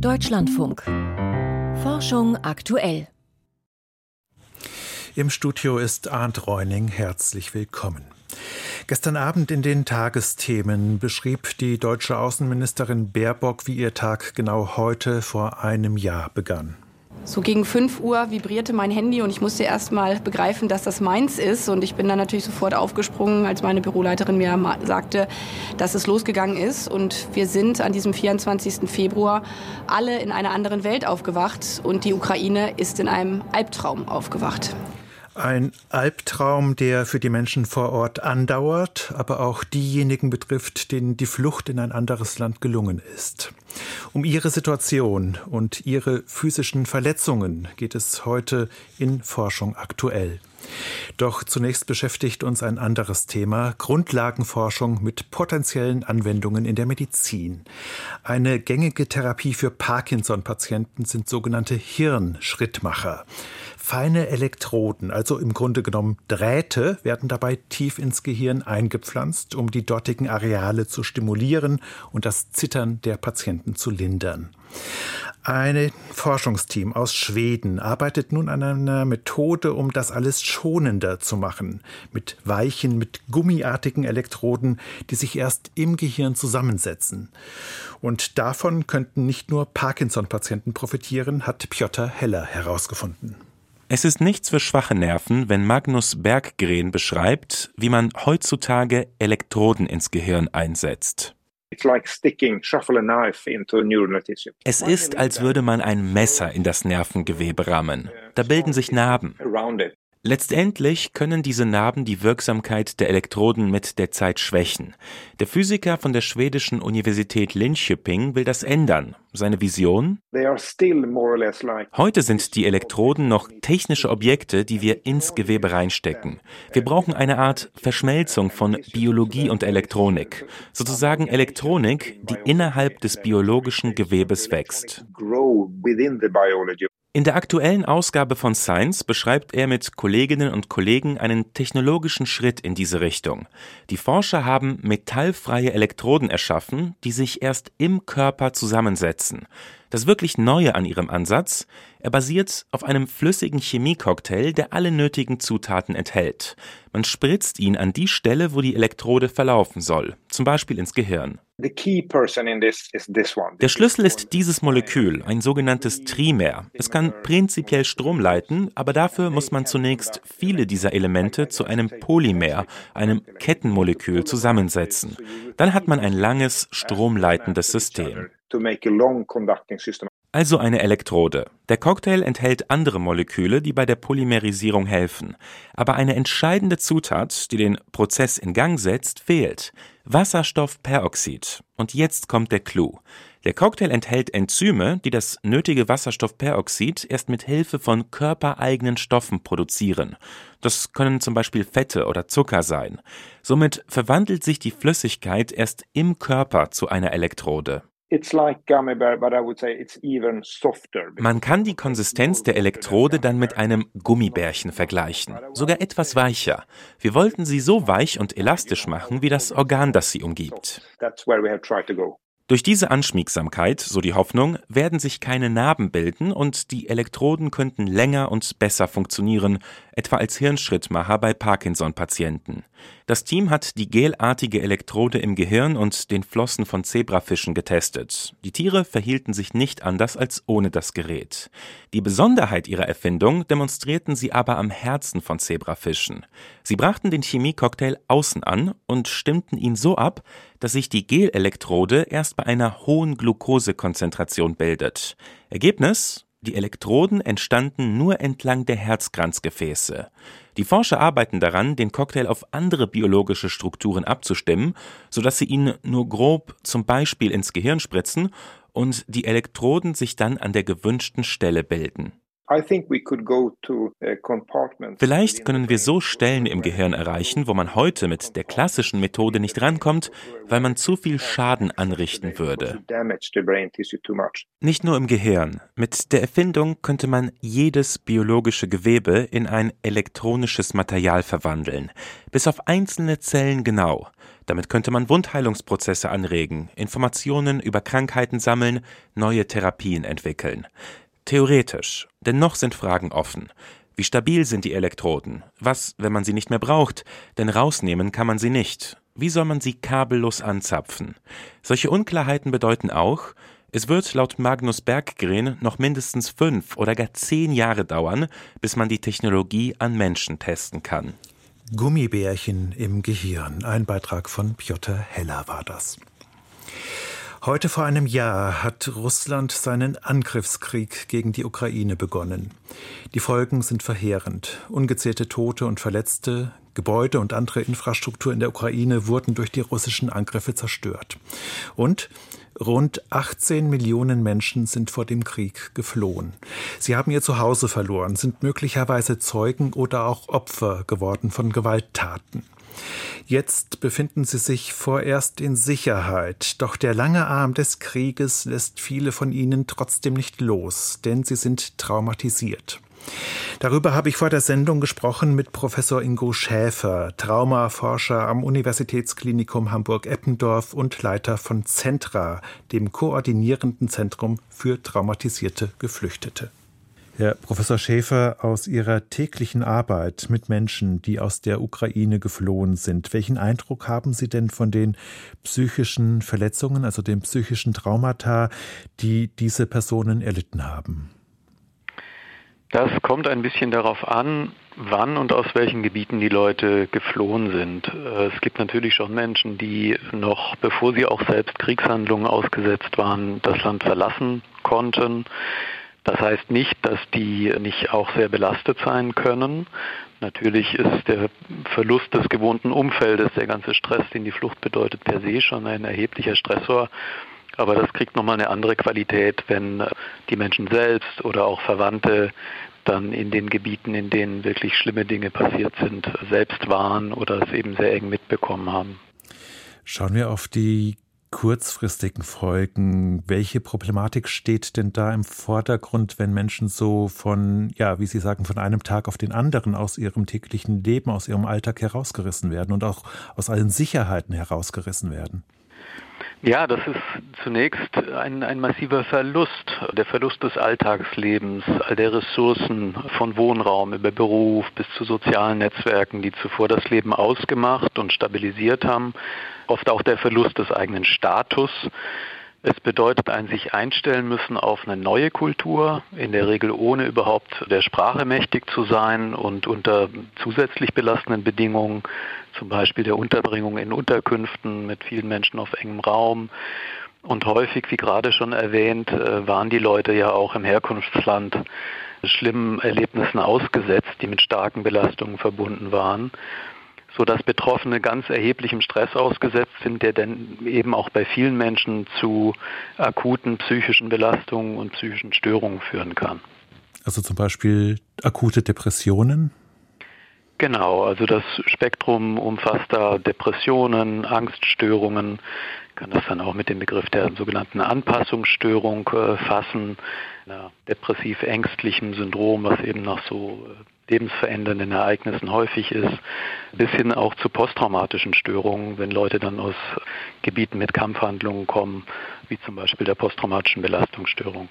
Deutschlandfunk. Forschung aktuell. Im Studio ist Arndt Reuning. Herzlich willkommen. Gestern Abend in den Tagesthemen beschrieb die deutsche Außenministerin Baerbock, wie ihr Tag genau heute vor einem Jahr begann. So gegen 5 Uhr vibrierte mein Handy und ich musste erst mal begreifen, dass das meins ist. Und ich bin dann natürlich sofort aufgesprungen, als meine Büroleiterin mir sagte, dass es losgegangen ist. Und wir sind an diesem 24. Februar alle in einer anderen Welt aufgewacht und die Ukraine ist in einem Albtraum aufgewacht. Ein Albtraum, der für die Menschen vor Ort andauert, aber auch diejenigen betrifft, denen die Flucht in ein anderes Land gelungen ist. Um ihre Situation und ihre physischen Verletzungen geht es heute in Forschung aktuell. Doch zunächst beschäftigt uns ein anderes Thema, Grundlagenforschung mit potenziellen Anwendungen in der Medizin. Eine gängige Therapie für Parkinson-Patienten sind sogenannte Hirnschrittmacher. Feine Elektroden, also im Grunde genommen Drähte, werden dabei tief ins Gehirn eingepflanzt, um die dortigen Areale zu stimulieren und das Zittern der Patienten zu lindern. Ein Forschungsteam aus Schweden arbeitet nun an einer Methode, um das alles schonender zu machen. Mit weichen, mit gummiartigen Elektroden, die sich erst im Gehirn zusammensetzen. Und davon könnten nicht nur Parkinson-Patienten profitieren, hat Piotr Heller herausgefunden. Es ist nichts für schwache Nerven, wenn Magnus Berggren beschreibt, wie man heutzutage Elektroden ins Gehirn einsetzt. Es ist, als würde man ein Messer in das Nervengewebe rammen. Da bilden sich Narben. Letztendlich können diese Narben die Wirksamkeit der Elektroden mit der Zeit schwächen. Der Physiker von der schwedischen Universität Linköping will das ändern. Seine Vision? Heute sind die Elektroden noch technische Objekte, die wir ins Gewebe reinstecken. Wir brauchen eine Art Verschmelzung von Biologie und Elektronik. Sozusagen Elektronik, die innerhalb des biologischen Gewebes wächst. In der aktuellen Ausgabe von Science beschreibt er mit Kolleginnen und Kollegen einen technologischen Schritt in diese Richtung. Die Forscher haben metallfreie Elektroden erschaffen, die sich erst im Körper zusammensetzen. Das wirklich Neue an ihrem Ansatz, er basiert auf einem flüssigen Chemiecocktail, der alle nötigen Zutaten enthält. Man spritzt ihn an die Stelle, wo die Elektrode verlaufen soll, zum Beispiel ins Gehirn. Der Schlüssel ist dieses Molekül, ein sogenanntes Trimer. Es kann prinzipiell Strom leiten, aber dafür muss man zunächst viele dieser Elemente zu einem Polymer, einem Kettenmolekül, zusammensetzen. Dann hat man ein langes, stromleitendes System. Also eine Elektrode. Der Cocktail enthält andere Moleküle, die bei der Polymerisierung helfen. Aber eine entscheidende Zutat, die den Prozess in Gang setzt, fehlt. Wasserstoffperoxid. Und jetzt kommt der Clou. Der Cocktail enthält Enzyme, die das nötige Wasserstoffperoxid erst mit Hilfe von körpereigenen Stoffen produzieren. Das können zum Beispiel Fette oder Zucker sein. Somit verwandelt sich die Flüssigkeit erst im Körper zu einer Elektrode. Man kann die Konsistenz der Elektrode dann mit einem Gummibärchen vergleichen, sogar etwas weicher. Wir wollten sie so weich und elastisch machen wie das Organ, das sie umgibt. Durch diese Anschmiegsamkeit, so die Hoffnung, werden sich keine Narben bilden und die Elektroden könnten länger und besser funktionieren, etwa als Hirnschrittmacher bei Parkinson-Patienten. Das Team hat die gelartige Elektrode im Gehirn und den Flossen von Zebrafischen getestet. Die Tiere verhielten sich nicht anders als ohne das Gerät. Die Besonderheit ihrer Erfindung demonstrierten sie aber am Herzen von Zebrafischen. Sie brachten den Chemiecocktail außen an und stimmten ihn so ab, dass sich die Gelelektrode erst bei einer hohen Glukosekonzentration bildet. Ergebnis die Elektroden entstanden nur entlang der Herzkranzgefäße. Die Forscher arbeiten daran, den Cocktail auf andere biologische Strukturen abzustimmen, sodass sie ihn nur grob zum Beispiel ins Gehirn spritzen und die Elektroden sich dann an der gewünschten Stelle bilden. Vielleicht können wir so Stellen im Gehirn erreichen, wo man heute mit der klassischen Methode nicht rankommt, weil man zu viel Schaden anrichten würde. Nicht nur im Gehirn. Mit der Erfindung könnte man jedes biologische Gewebe in ein elektronisches Material verwandeln, bis auf einzelne Zellen genau. Damit könnte man Wundheilungsprozesse anregen, Informationen über Krankheiten sammeln, neue Therapien entwickeln. Theoretisch, denn noch sind Fragen offen. Wie stabil sind die Elektroden? Was, wenn man sie nicht mehr braucht? Denn rausnehmen kann man sie nicht. Wie soll man sie kabellos anzapfen? Solche Unklarheiten bedeuten auch, es wird laut Magnus Berggren noch mindestens fünf oder gar zehn Jahre dauern, bis man die Technologie an Menschen testen kann. Gummibärchen im Gehirn. Ein Beitrag von Piotr Heller war das. Heute vor einem Jahr hat Russland seinen Angriffskrieg gegen die Ukraine begonnen. Die Folgen sind verheerend. Ungezählte Tote und Verletzte, Gebäude und andere Infrastruktur in der Ukraine wurden durch die russischen Angriffe zerstört. Und Rund 18 Millionen Menschen sind vor dem Krieg geflohen. Sie haben ihr Zuhause verloren, sind möglicherweise Zeugen oder auch Opfer geworden von Gewalttaten. Jetzt befinden sie sich vorerst in Sicherheit, doch der lange Arm des Krieges lässt viele von ihnen trotzdem nicht los, denn sie sind traumatisiert. Darüber habe ich vor der Sendung gesprochen mit Professor Ingo Schäfer, Traumaforscher am Universitätsklinikum Hamburg-Eppendorf und Leiter von Centra, dem koordinierenden Zentrum für traumatisierte Geflüchtete. Herr Professor Schäfer, aus Ihrer täglichen Arbeit mit Menschen, die aus der Ukraine geflohen sind, welchen Eindruck haben Sie denn von den psychischen Verletzungen, also den psychischen Traumata, die diese Personen erlitten haben? Das kommt ein bisschen darauf an, wann und aus welchen Gebieten die Leute geflohen sind. Es gibt natürlich schon Menschen, die noch, bevor sie auch selbst Kriegshandlungen ausgesetzt waren, das Land verlassen konnten. Das heißt nicht, dass die nicht auch sehr belastet sein können. Natürlich ist der Verlust des gewohnten Umfeldes, der ganze Stress, den die Flucht bedeutet, per se schon ein erheblicher Stressor. Aber das kriegt nochmal eine andere Qualität, wenn die Menschen selbst oder auch Verwandte dann in den Gebieten, in denen wirklich schlimme Dinge passiert sind, selbst waren oder es eben sehr eng mitbekommen haben. Schauen wir auf die kurzfristigen Folgen. Welche Problematik steht denn da im Vordergrund, wenn Menschen so von, ja, wie Sie sagen, von einem Tag auf den anderen aus ihrem täglichen Leben, aus ihrem Alltag herausgerissen werden und auch aus allen Sicherheiten herausgerissen werden? Ja, das ist zunächst ein, ein massiver Verlust, der Verlust des Alltagslebens, all der Ressourcen von Wohnraum über Beruf bis zu sozialen Netzwerken, die zuvor das Leben ausgemacht und stabilisiert haben, oft auch der Verlust des eigenen Status. Es bedeutet ein sich einstellen müssen auf eine neue Kultur, in der Regel ohne überhaupt der Sprache mächtig zu sein und unter zusätzlich belastenden Bedingungen zum Beispiel der Unterbringung in Unterkünften mit vielen Menschen auf engem Raum. Und häufig, wie gerade schon erwähnt, äh, waren die Leute ja auch im Herkunftsland schlimmen Erlebnissen ausgesetzt, die mit starken Belastungen verbunden waren, sodass Betroffene ganz erheblichem Stress ausgesetzt sind, der dann eben auch bei vielen Menschen zu akuten psychischen Belastungen und psychischen Störungen führen kann. Also zum Beispiel akute Depressionen? Genau, also das Spektrum umfasst da Depressionen, Angststörungen, kann das dann auch mit dem Begriff der sogenannten Anpassungsstörung äh, fassen, einer depressiv-ängstlichen Syndrom, was eben nach so äh, lebensverändernden Ereignissen häufig ist, bis hin auch zu posttraumatischen Störungen, wenn Leute dann aus Gebieten mit Kampfhandlungen kommen, wie zum Beispiel der posttraumatischen Belastungsstörung.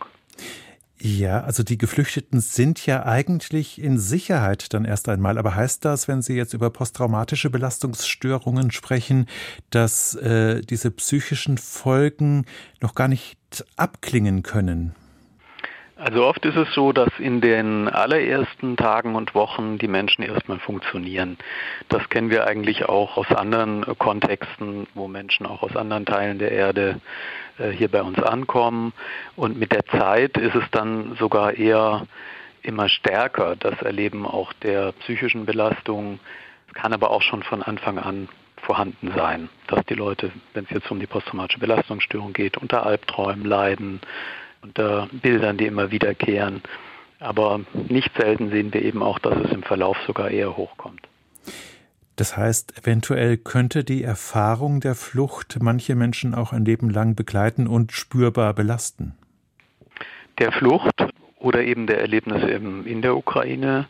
Ja, also die Geflüchteten sind ja eigentlich in Sicherheit dann erst einmal. Aber heißt das, wenn Sie jetzt über posttraumatische Belastungsstörungen sprechen, dass äh, diese psychischen Folgen noch gar nicht abklingen können? Also oft ist es so, dass in den allerersten Tagen und Wochen die Menschen erstmal funktionieren. Das kennen wir eigentlich auch aus anderen Kontexten, wo Menschen auch aus anderen Teilen der Erde äh, hier bei uns ankommen. Und mit der Zeit ist es dann sogar eher immer stärker, das Erleben auch der psychischen Belastung. Es kann aber auch schon von Anfang an vorhanden sein, dass die Leute, wenn es jetzt um die posttraumatische Belastungsstörung geht, unter Albträumen leiden, unter Bildern, die immer wiederkehren. Aber nicht selten sehen wir eben auch, dass es im Verlauf sogar eher hochkommt. Das heißt, eventuell könnte die Erfahrung der Flucht manche Menschen auch ein Leben lang begleiten und spürbar belasten. Der Flucht oder eben der Erlebnisse in der Ukraine,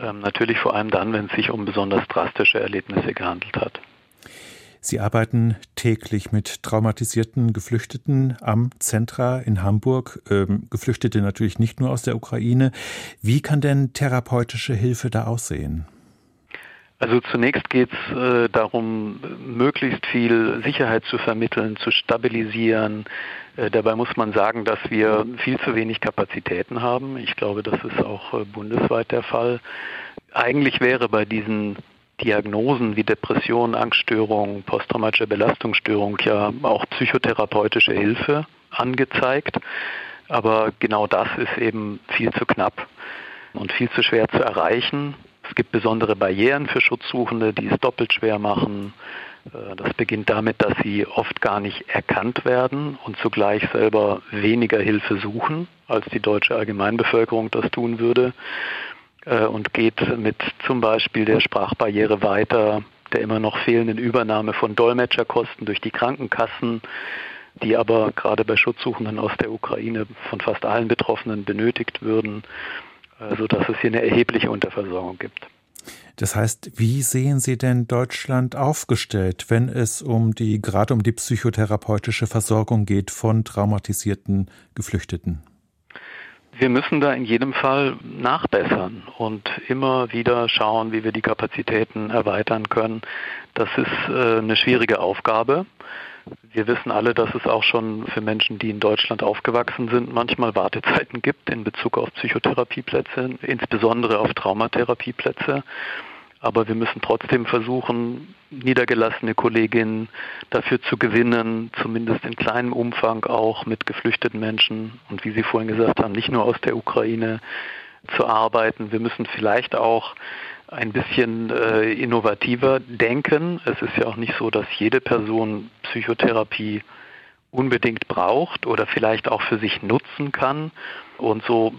ähm, natürlich vor allem dann, wenn es sich um besonders drastische Erlebnisse gehandelt hat. Sie arbeiten täglich mit traumatisierten Geflüchteten am Zentra in Hamburg. Ähm, Geflüchtete natürlich nicht nur aus der Ukraine. Wie kann denn therapeutische Hilfe da aussehen? Also zunächst geht es äh, darum, möglichst viel Sicherheit zu vermitteln, zu stabilisieren. Äh, dabei muss man sagen, dass wir viel zu wenig Kapazitäten haben. Ich glaube, das ist auch äh, bundesweit der Fall. Eigentlich wäre bei diesen Diagnosen wie Depression, Angststörung, posttraumatische Belastungsstörung ja auch psychotherapeutische Hilfe angezeigt. Aber genau das ist eben viel zu knapp und viel zu schwer zu erreichen. Es gibt besondere Barrieren für Schutzsuchende, die es doppelt schwer machen. Äh, das beginnt damit, dass sie oft gar nicht erkannt werden und zugleich selber weniger Hilfe suchen, als die deutsche Allgemeinbevölkerung das tun würde. Äh, und geht mit zum Beispiel der Sprachbarriere weiter, der immer noch fehlenden Übernahme von Dolmetscherkosten durch die Krankenkassen, die aber gerade bei Schutzsuchenden aus der Ukraine von fast allen Betroffenen benötigt würden sodass es hier eine erhebliche Unterversorgung gibt. Das heißt, wie sehen Sie denn Deutschland aufgestellt, wenn es um die, gerade um die psychotherapeutische Versorgung geht von traumatisierten Geflüchteten? Wir müssen da in jedem Fall nachbessern und immer wieder schauen, wie wir die Kapazitäten erweitern können. Das ist äh, eine schwierige Aufgabe. Wir wissen alle, dass es auch schon für Menschen, die in Deutschland aufgewachsen sind, manchmal Wartezeiten gibt in Bezug auf Psychotherapieplätze, insbesondere auf Traumatherapieplätze. Aber wir müssen trotzdem versuchen, niedergelassene Kolleginnen dafür zu gewinnen, zumindest in kleinem Umfang auch mit geflüchteten Menschen und wie Sie vorhin gesagt haben, nicht nur aus der Ukraine zu arbeiten. Wir müssen vielleicht auch ein bisschen äh, innovativer denken. Es ist ja auch nicht so, dass jede Person Psychotherapie unbedingt braucht oder vielleicht auch für sich nutzen kann. Und so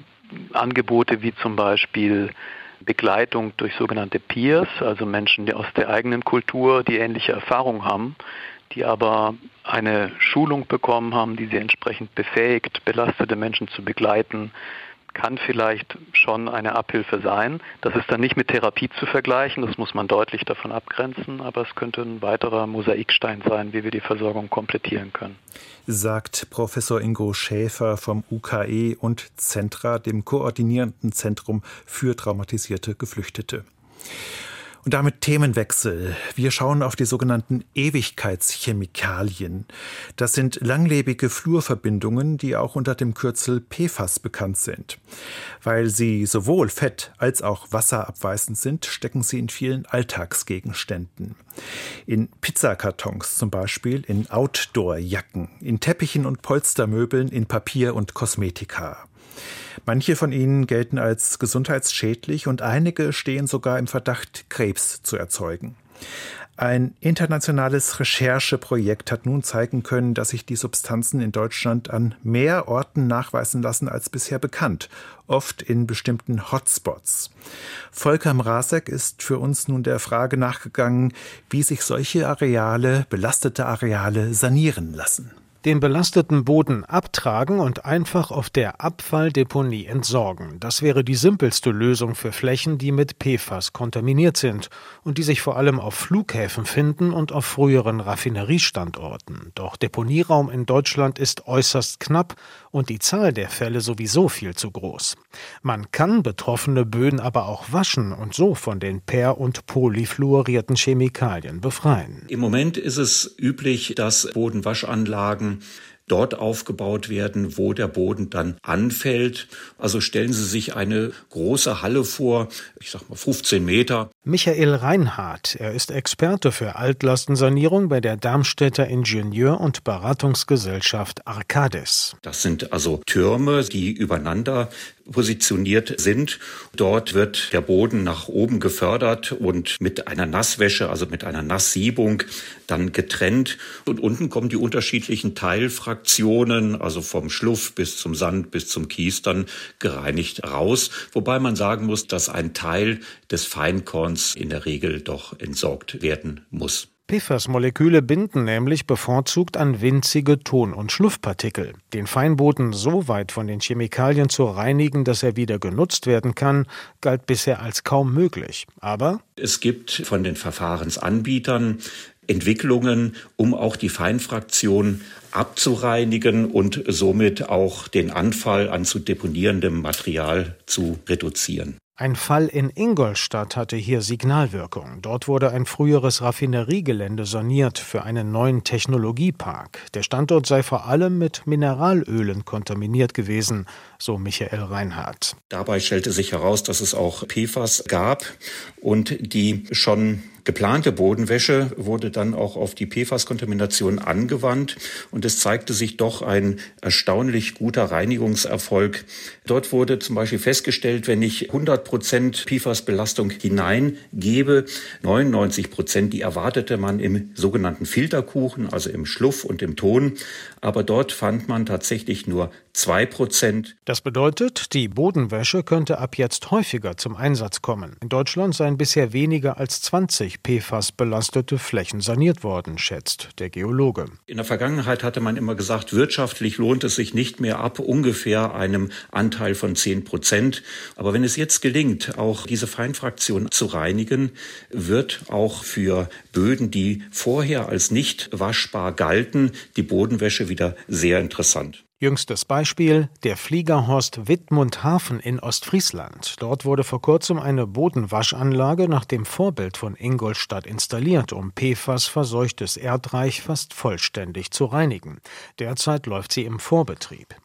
Angebote wie zum Beispiel Begleitung durch sogenannte Peers, also Menschen die aus der eigenen Kultur, die ähnliche Erfahrungen haben, die aber eine Schulung bekommen haben, die sie entsprechend befähigt, belastete Menschen zu begleiten, kann vielleicht schon eine Abhilfe sein. Das ist dann nicht mit Therapie zu vergleichen, das muss man deutlich davon abgrenzen, aber es könnte ein weiterer Mosaikstein sein, wie wir die Versorgung komplettieren können. Sagt Professor Ingo Schäfer vom UKE und Zentra, dem koordinierenden Zentrum für traumatisierte Geflüchtete. Und damit Themenwechsel. Wir schauen auf die sogenannten Ewigkeitschemikalien. Das sind langlebige Fluorverbindungen, die auch unter dem Kürzel PFAS bekannt sind. Weil sie sowohl fett als auch wasserabweisend sind, stecken sie in vielen Alltagsgegenständen. In Pizzakartons zum Beispiel, in Outdoorjacken, in Teppichen und Polstermöbeln, in Papier und Kosmetika. Manche von ihnen gelten als gesundheitsschädlich und einige stehen sogar im Verdacht, Krebs zu erzeugen. Ein internationales Rechercheprojekt hat nun zeigen können, dass sich die Substanzen in Deutschland an mehr Orten nachweisen lassen als bisher bekannt, oft in bestimmten Hotspots. Volker Mrasek ist für uns nun der Frage nachgegangen, wie sich solche Areale, belastete Areale, sanieren lassen den belasteten Boden abtragen und einfach auf der Abfalldeponie entsorgen. Das wäre die simpelste Lösung für Flächen, die mit PFAS kontaminiert sind und die sich vor allem auf Flughäfen finden und auf früheren Raffineriestandorten. Doch Deponieraum in Deutschland ist äußerst knapp und die Zahl der Fälle sowieso viel zu groß. Man kann betroffene Böden aber auch waschen und so von den per- und polyfluorierten Chemikalien befreien. Im Moment ist es üblich, dass Bodenwaschanlagen dort aufgebaut werden, wo der Boden dann anfällt. Also stellen Sie sich eine große Halle vor, ich sag mal 15 Meter. Michael Reinhardt, er ist Experte für Altlastensanierung bei der Darmstädter Ingenieur- und Beratungsgesellschaft Arcades. Das sind also Türme, die übereinander positioniert sind. Dort wird der Boden nach oben gefördert und mit einer Nasswäsche, also mit einer Nasssiebung, dann getrennt. Und unten kommen die unterschiedlichen Teilfraktionen, also vom Schluff bis zum Sand bis zum Kies, dann gereinigt raus. Wobei man sagen muss, dass ein Teil des Feinkorns in der Regel doch entsorgt werden muss. PFAS-Moleküle binden nämlich bevorzugt an winzige Ton- und Schluffpartikel. Den Feinboden so weit von den Chemikalien zu reinigen, dass er wieder genutzt werden kann, galt bisher als kaum möglich. Aber es gibt von den Verfahrensanbietern Entwicklungen, um auch die Feinfraktion abzureinigen und somit auch den Anfall an zu deponierendem Material zu reduzieren. Ein Fall in Ingolstadt hatte hier Signalwirkung. Dort wurde ein früheres Raffineriegelände saniert für einen neuen Technologiepark. Der Standort sei vor allem mit Mineralölen kontaminiert gewesen, so Michael Reinhardt. Dabei stellte sich heraus, dass es auch PFAS gab und die schon geplante Bodenwäsche wurde dann auch auf die PFAS-Kontamination angewandt und es zeigte sich doch ein erstaunlich guter Reinigungserfolg. Dort wurde zum Beispiel festgestellt, wenn ich 100 Prozent PFAS-Belastung hineingebe, 99 Prozent, die erwartete man im sogenannten Filterkuchen, also im Schluff und im Ton, aber dort fand man tatsächlich nur zwei Prozent. Das bedeutet, die Bodenwäsche könnte ab jetzt häufiger zum Einsatz kommen. In Deutschland seien bisher weniger als 20 PFAS belastete Flächen saniert worden, schätzt der Geologe. In der Vergangenheit hatte man immer gesagt, wirtschaftlich lohnt es sich nicht mehr ab ungefähr einem Anteil von 10 Prozent. Aber wenn es jetzt gelingt, auch diese Feinfraktion zu reinigen, wird auch für Böden, die vorher als nicht waschbar galten, die Bodenwäsche wieder sehr interessant. Jüngstes Beispiel der Fliegerhorst Wittmundhafen in Ostfriesland. Dort wurde vor kurzem eine Bodenwaschanlage nach dem Vorbild von Ingolstadt installiert, um PFAS verseuchtes Erdreich fast vollständig zu reinigen. Derzeit läuft sie im Vorbetrieb.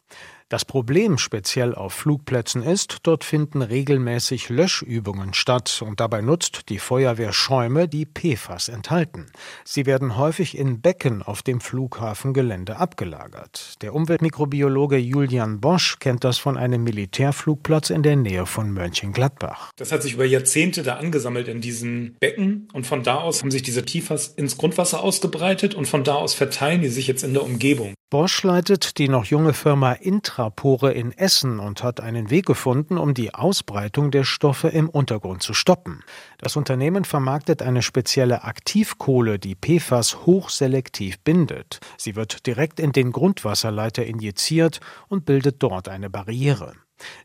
Das Problem speziell auf Flugplätzen ist, dort finden regelmäßig Löschübungen statt und dabei nutzt die Feuerwehr Schäume, die PFAS enthalten. Sie werden häufig in Becken auf dem Flughafengelände abgelagert. Der Umweltmikrobiologe Julian Bosch kennt das von einem Militärflugplatz in der Nähe von Mönchengladbach. Das hat sich über Jahrzehnte da angesammelt in diesen Becken und von da aus haben sich diese PFAS ins Grundwasser ausgebreitet und von da aus verteilen die sich jetzt in der Umgebung. Bosch leitet die noch junge Firma Intrapore in Essen und hat einen Weg gefunden, um die Ausbreitung der Stoffe im Untergrund zu stoppen. Das Unternehmen vermarktet eine spezielle Aktivkohle, die PFAS hochselektiv bindet. Sie wird direkt in den Grundwasserleiter injiziert und bildet dort eine Barriere.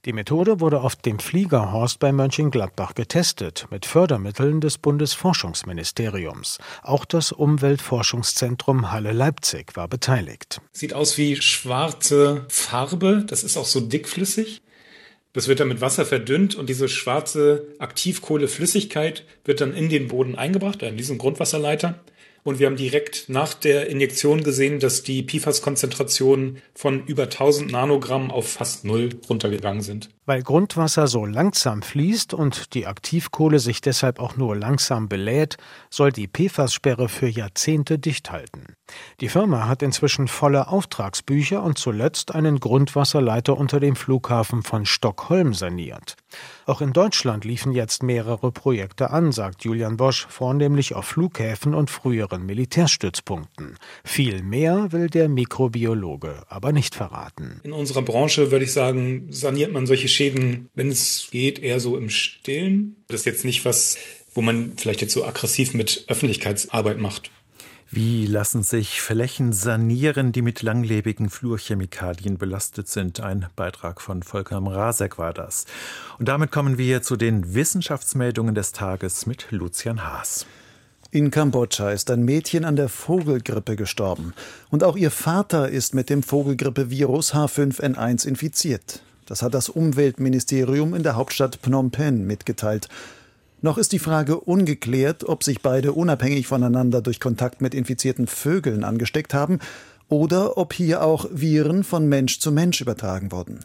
Die Methode wurde auf dem Fliegerhorst bei Mönchengladbach getestet mit Fördermitteln des Bundesforschungsministeriums. Auch das Umweltforschungszentrum Halle-Leipzig war beteiligt. Sieht aus wie schwarze Farbe, das ist auch so dickflüssig. Das wird dann mit Wasser verdünnt und diese schwarze Aktivkohleflüssigkeit wird dann in den Boden eingebracht, in diesen Grundwasserleiter. Und wir haben direkt nach der Injektion gesehen, dass die PFAS-Konzentrationen von über 1000 Nanogramm auf fast null runtergegangen sind. Weil Grundwasser so langsam fließt und die Aktivkohle sich deshalb auch nur langsam belädt, soll die PFAS-Sperre für Jahrzehnte dicht halten. Die Firma hat inzwischen volle Auftragsbücher und zuletzt einen Grundwasserleiter unter dem Flughafen von Stockholm saniert. Auch in Deutschland liefen jetzt mehrere Projekte an, sagt Julian Bosch, vornehmlich auf Flughäfen und früheren Militärstützpunkten. Viel mehr will der Mikrobiologe aber nicht verraten. In unserer Branche würde ich sagen, saniert man solche Schäden, wenn es geht, eher so im Stillen. Das ist jetzt nicht was, wo man vielleicht jetzt so aggressiv mit Öffentlichkeitsarbeit macht. Wie lassen sich Flächen sanieren, die mit langlebigen Fluorchemikalien belastet sind? Ein Beitrag von Volker Mrazek war das. Und damit kommen wir zu den Wissenschaftsmeldungen des Tages mit Lucian Haas. In Kambodscha ist ein Mädchen an der Vogelgrippe gestorben. Und auch ihr Vater ist mit dem Vogelgrippevirus H5N1 infiziert. Das hat das Umweltministerium in der Hauptstadt Phnom Penh mitgeteilt. Noch ist die Frage ungeklärt, ob sich beide unabhängig voneinander durch Kontakt mit infizierten Vögeln angesteckt haben oder ob hier auch Viren von Mensch zu Mensch übertragen wurden.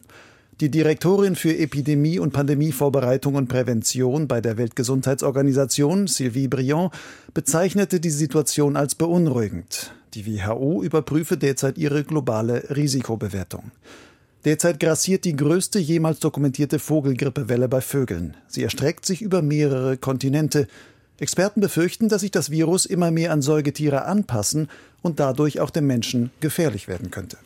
Die Direktorin für Epidemie- und Pandemievorbereitung und Prävention bei der Weltgesundheitsorganisation, Sylvie Briand, bezeichnete die Situation als beunruhigend. Die WHO überprüfe derzeit ihre globale Risikobewertung. Derzeit grassiert die größte jemals dokumentierte Vogelgrippewelle bei Vögeln. Sie erstreckt sich über mehrere Kontinente. Experten befürchten, dass sich das Virus immer mehr an Säugetiere anpassen und dadurch auch dem Menschen gefährlich werden könnte.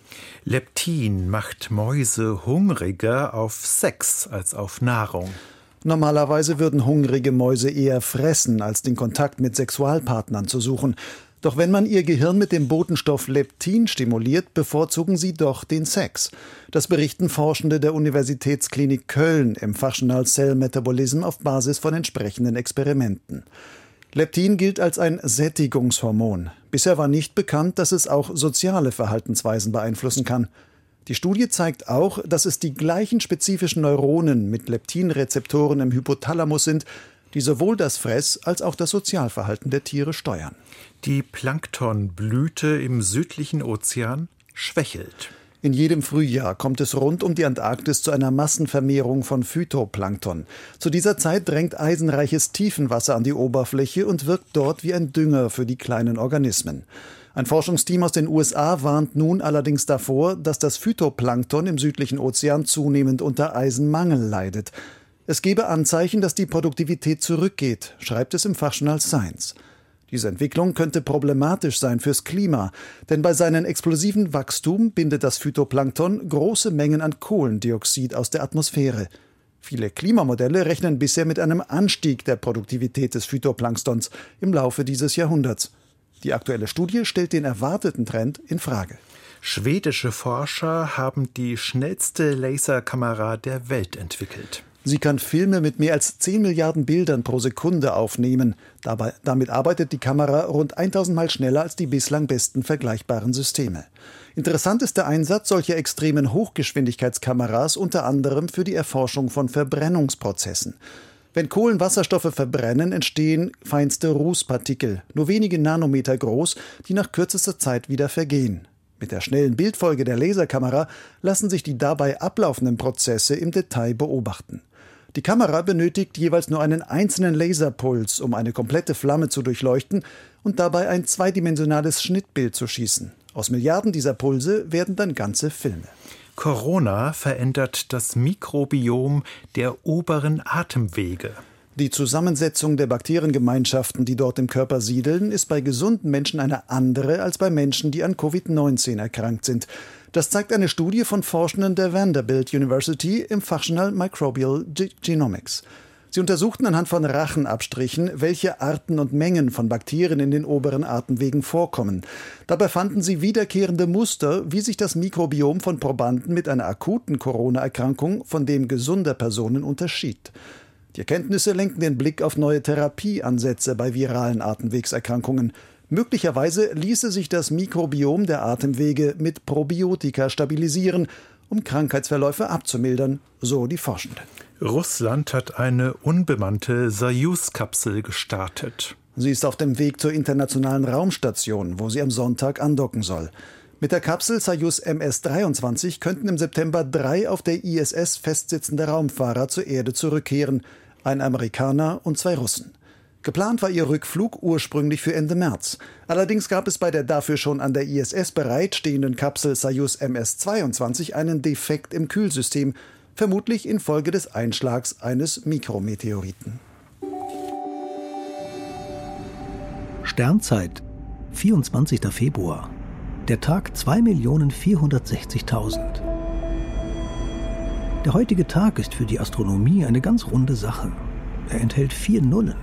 Leptin macht Mäuse hungriger auf Sex als auf Nahrung. Normalerweise würden hungrige Mäuse eher fressen, als den Kontakt mit Sexualpartnern zu suchen. Doch wenn man ihr Gehirn mit dem Botenstoff Leptin stimuliert, bevorzugen sie doch den Sex. Das berichten Forschende der Universitätsklinik Köln im Fachjournal Cell Metabolism auf Basis von entsprechenden Experimenten. Leptin gilt als ein Sättigungshormon. Bisher war nicht bekannt, dass es auch soziale Verhaltensweisen beeinflussen kann. Die Studie zeigt auch, dass es die gleichen spezifischen Neuronen mit Leptinrezeptoren im Hypothalamus sind, die sowohl das Fress- als auch das Sozialverhalten der Tiere steuern. Die Planktonblüte im südlichen Ozean schwächelt. In jedem Frühjahr kommt es rund um die Antarktis zu einer Massenvermehrung von Phytoplankton. Zu dieser Zeit drängt eisenreiches Tiefenwasser an die Oberfläche und wirkt dort wie ein Dünger für die kleinen Organismen. Ein Forschungsteam aus den USA warnt nun allerdings davor, dass das Phytoplankton im südlichen Ozean zunehmend unter Eisenmangel leidet. Es gebe Anzeichen, dass die Produktivität zurückgeht, schreibt es im Fachjournal Science. Diese Entwicklung könnte problematisch sein fürs Klima, denn bei seinem explosiven Wachstum bindet das Phytoplankton große Mengen an Kohlendioxid aus der Atmosphäre. Viele Klimamodelle rechnen bisher mit einem Anstieg der Produktivität des Phytoplanktons im Laufe dieses Jahrhunderts. Die aktuelle Studie stellt den erwarteten Trend in Frage. Schwedische Forscher haben die schnellste Laserkamera der Welt entwickelt. Sie kann Filme mit mehr als 10 Milliarden Bildern pro Sekunde aufnehmen. Dabei, damit arbeitet die Kamera rund 1000 Mal schneller als die bislang besten vergleichbaren Systeme. Interessant ist der Einsatz solcher extremen Hochgeschwindigkeitskameras unter anderem für die Erforschung von Verbrennungsprozessen. Wenn Kohlenwasserstoffe verbrennen, entstehen feinste Rußpartikel, nur wenige Nanometer groß, die nach kürzester Zeit wieder vergehen. Mit der schnellen Bildfolge der Laserkamera lassen sich die dabei ablaufenden Prozesse im Detail beobachten. Die Kamera benötigt jeweils nur einen einzelnen Laserpuls, um eine komplette Flamme zu durchleuchten und dabei ein zweidimensionales Schnittbild zu schießen. Aus Milliarden dieser Pulse werden dann ganze Filme. Corona verändert das Mikrobiom der oberen Atemwege. Die Zusammensetzung der Bakteriengemeinschaften, die dort im Körper siedeln, ist bei gesunden Menschen eine andere als bei Menschen, die an Covid-19 erkrankt sind. Das zeigt eine Studie von Forschenden der Vanderbilt University im Fachjournal Microbial Genomics. Sie untersuchten anhand von Rachenabstrichen, welche Arten und Mengen von Bakterien in den oberen Atemwegen vorkommen. Dabei fanden sie wiederkehrende Muster, wie sich das Mikrobiom von Probanden mit einer akuten Corona-Erkrankung von dem gesunder Personen unterschied. Die Erkenntnisse lenken den Blick auf neue Therapieansätze bei viralen Atemwegserkrankungen. Möglicherweise ließe sich das Mikrobiom der Atemwege mit Probiotika stabilisieren, um Krankheitsverläufe abzumildern, so die Forschenden. Russland hat eine unbemannte Soyuz-Kapsel gestartet. Sie ist auf dem Weg zur internationalen Raumstation, wo sie am Sonntag andocken soll. Mit der Kapsel Soyuz MS-23 könnten im September drei auf der ISS festsitzende Raumfahrer zur Erde zurückkehren, ein Amerikaner und zwei Russen. Geplant war ihr Rückflug ursprünglich für Ende März. Allerdings gab es bei der dafür schon an der ISS bereitstehenden Kapsel Soyuz MS-22 einen Defekt im Kühlsystem, vermutlich infolge des Einschlags eines Mikrometeoriten. Sternzeit, 24. Februar. Der Tag 2.460.000. Der heutige Tag ist für die Astronomie eine ganz runde Sache. Er enthält vier Nullen.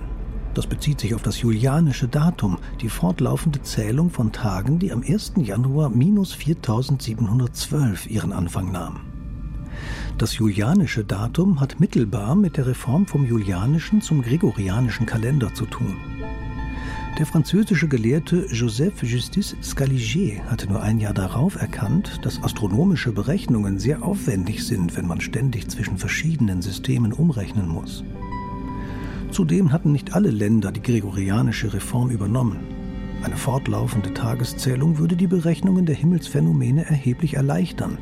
Das bezieht sich auf das julianische Datum, die fortlaufende Zählung von Tagen, die am 1. Januar minus 4712 ihren Anfang nahm. Das julianische Datum hat mittelbar mit der Reform vom julianischen zum gregorianischen Kalender zu tun. Der französische Gelehrte Joseph Justice Scaliger hatte nur ein Jahr darauf erkannt, dass astronomische Berechnungen sehr aufwendig sind, wenn man ständig zwischen verschiedenen Systemen umrechnen muss. Zudem hatten nicht alle Länder die gregorianische Reform übernommen. Eine fortlaufende Tageszählung würde die Berechnungen der Himmelsphänomene erheblich erleichtern.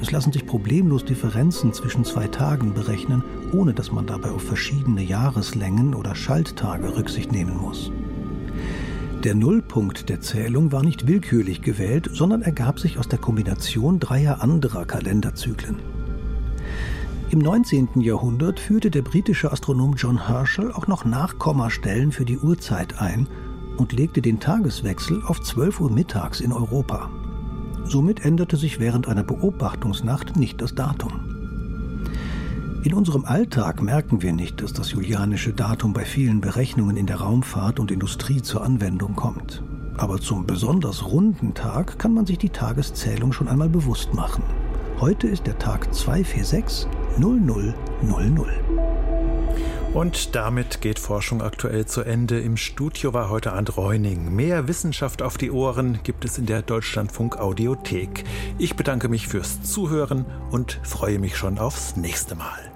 Es lassen sich problemlos Differenzen zwischen zwei Tagen berechnen, ohne dass man dabei auf verschiedene Jahreslängen oder Schalttage Rücksicht nehmen muss. Der Nullpunkt der Zählung war nicht willkürlich gewählt, sondern ergab sich aus der Kombination dreier anderer Kalenderzyklen. Im 19. Jahrhundert führte der britische Astronom John Herschel auch noch Nachkommastellen für die Uhrzeit ein und legte den Tageswechsel auf 12 Uhr mittags in Europa. Somit änderte sich während einer Beobachtungsnacht nicht das Datum. In unserem Alltag merken wir nicht, dass das julianische Datum bei vielen Berechnungen in der Raumfahrt und Industrie zur Anwendung kommt. Aber zum besonders runden Tag kann man sich die Tageszählung schon einmal bewusst machen. Heute ist der Tag 246 0000. Und damit geht Forschung aktuell zu Ende. Im Studio war heute Ant Reuning. Mehr Wissenschaft auf die Ohren gibt es in der Deutschlandfunk Audiothek. Ich bedanke mich fürs Zuhören und freue mich schon aufs nächste Mal.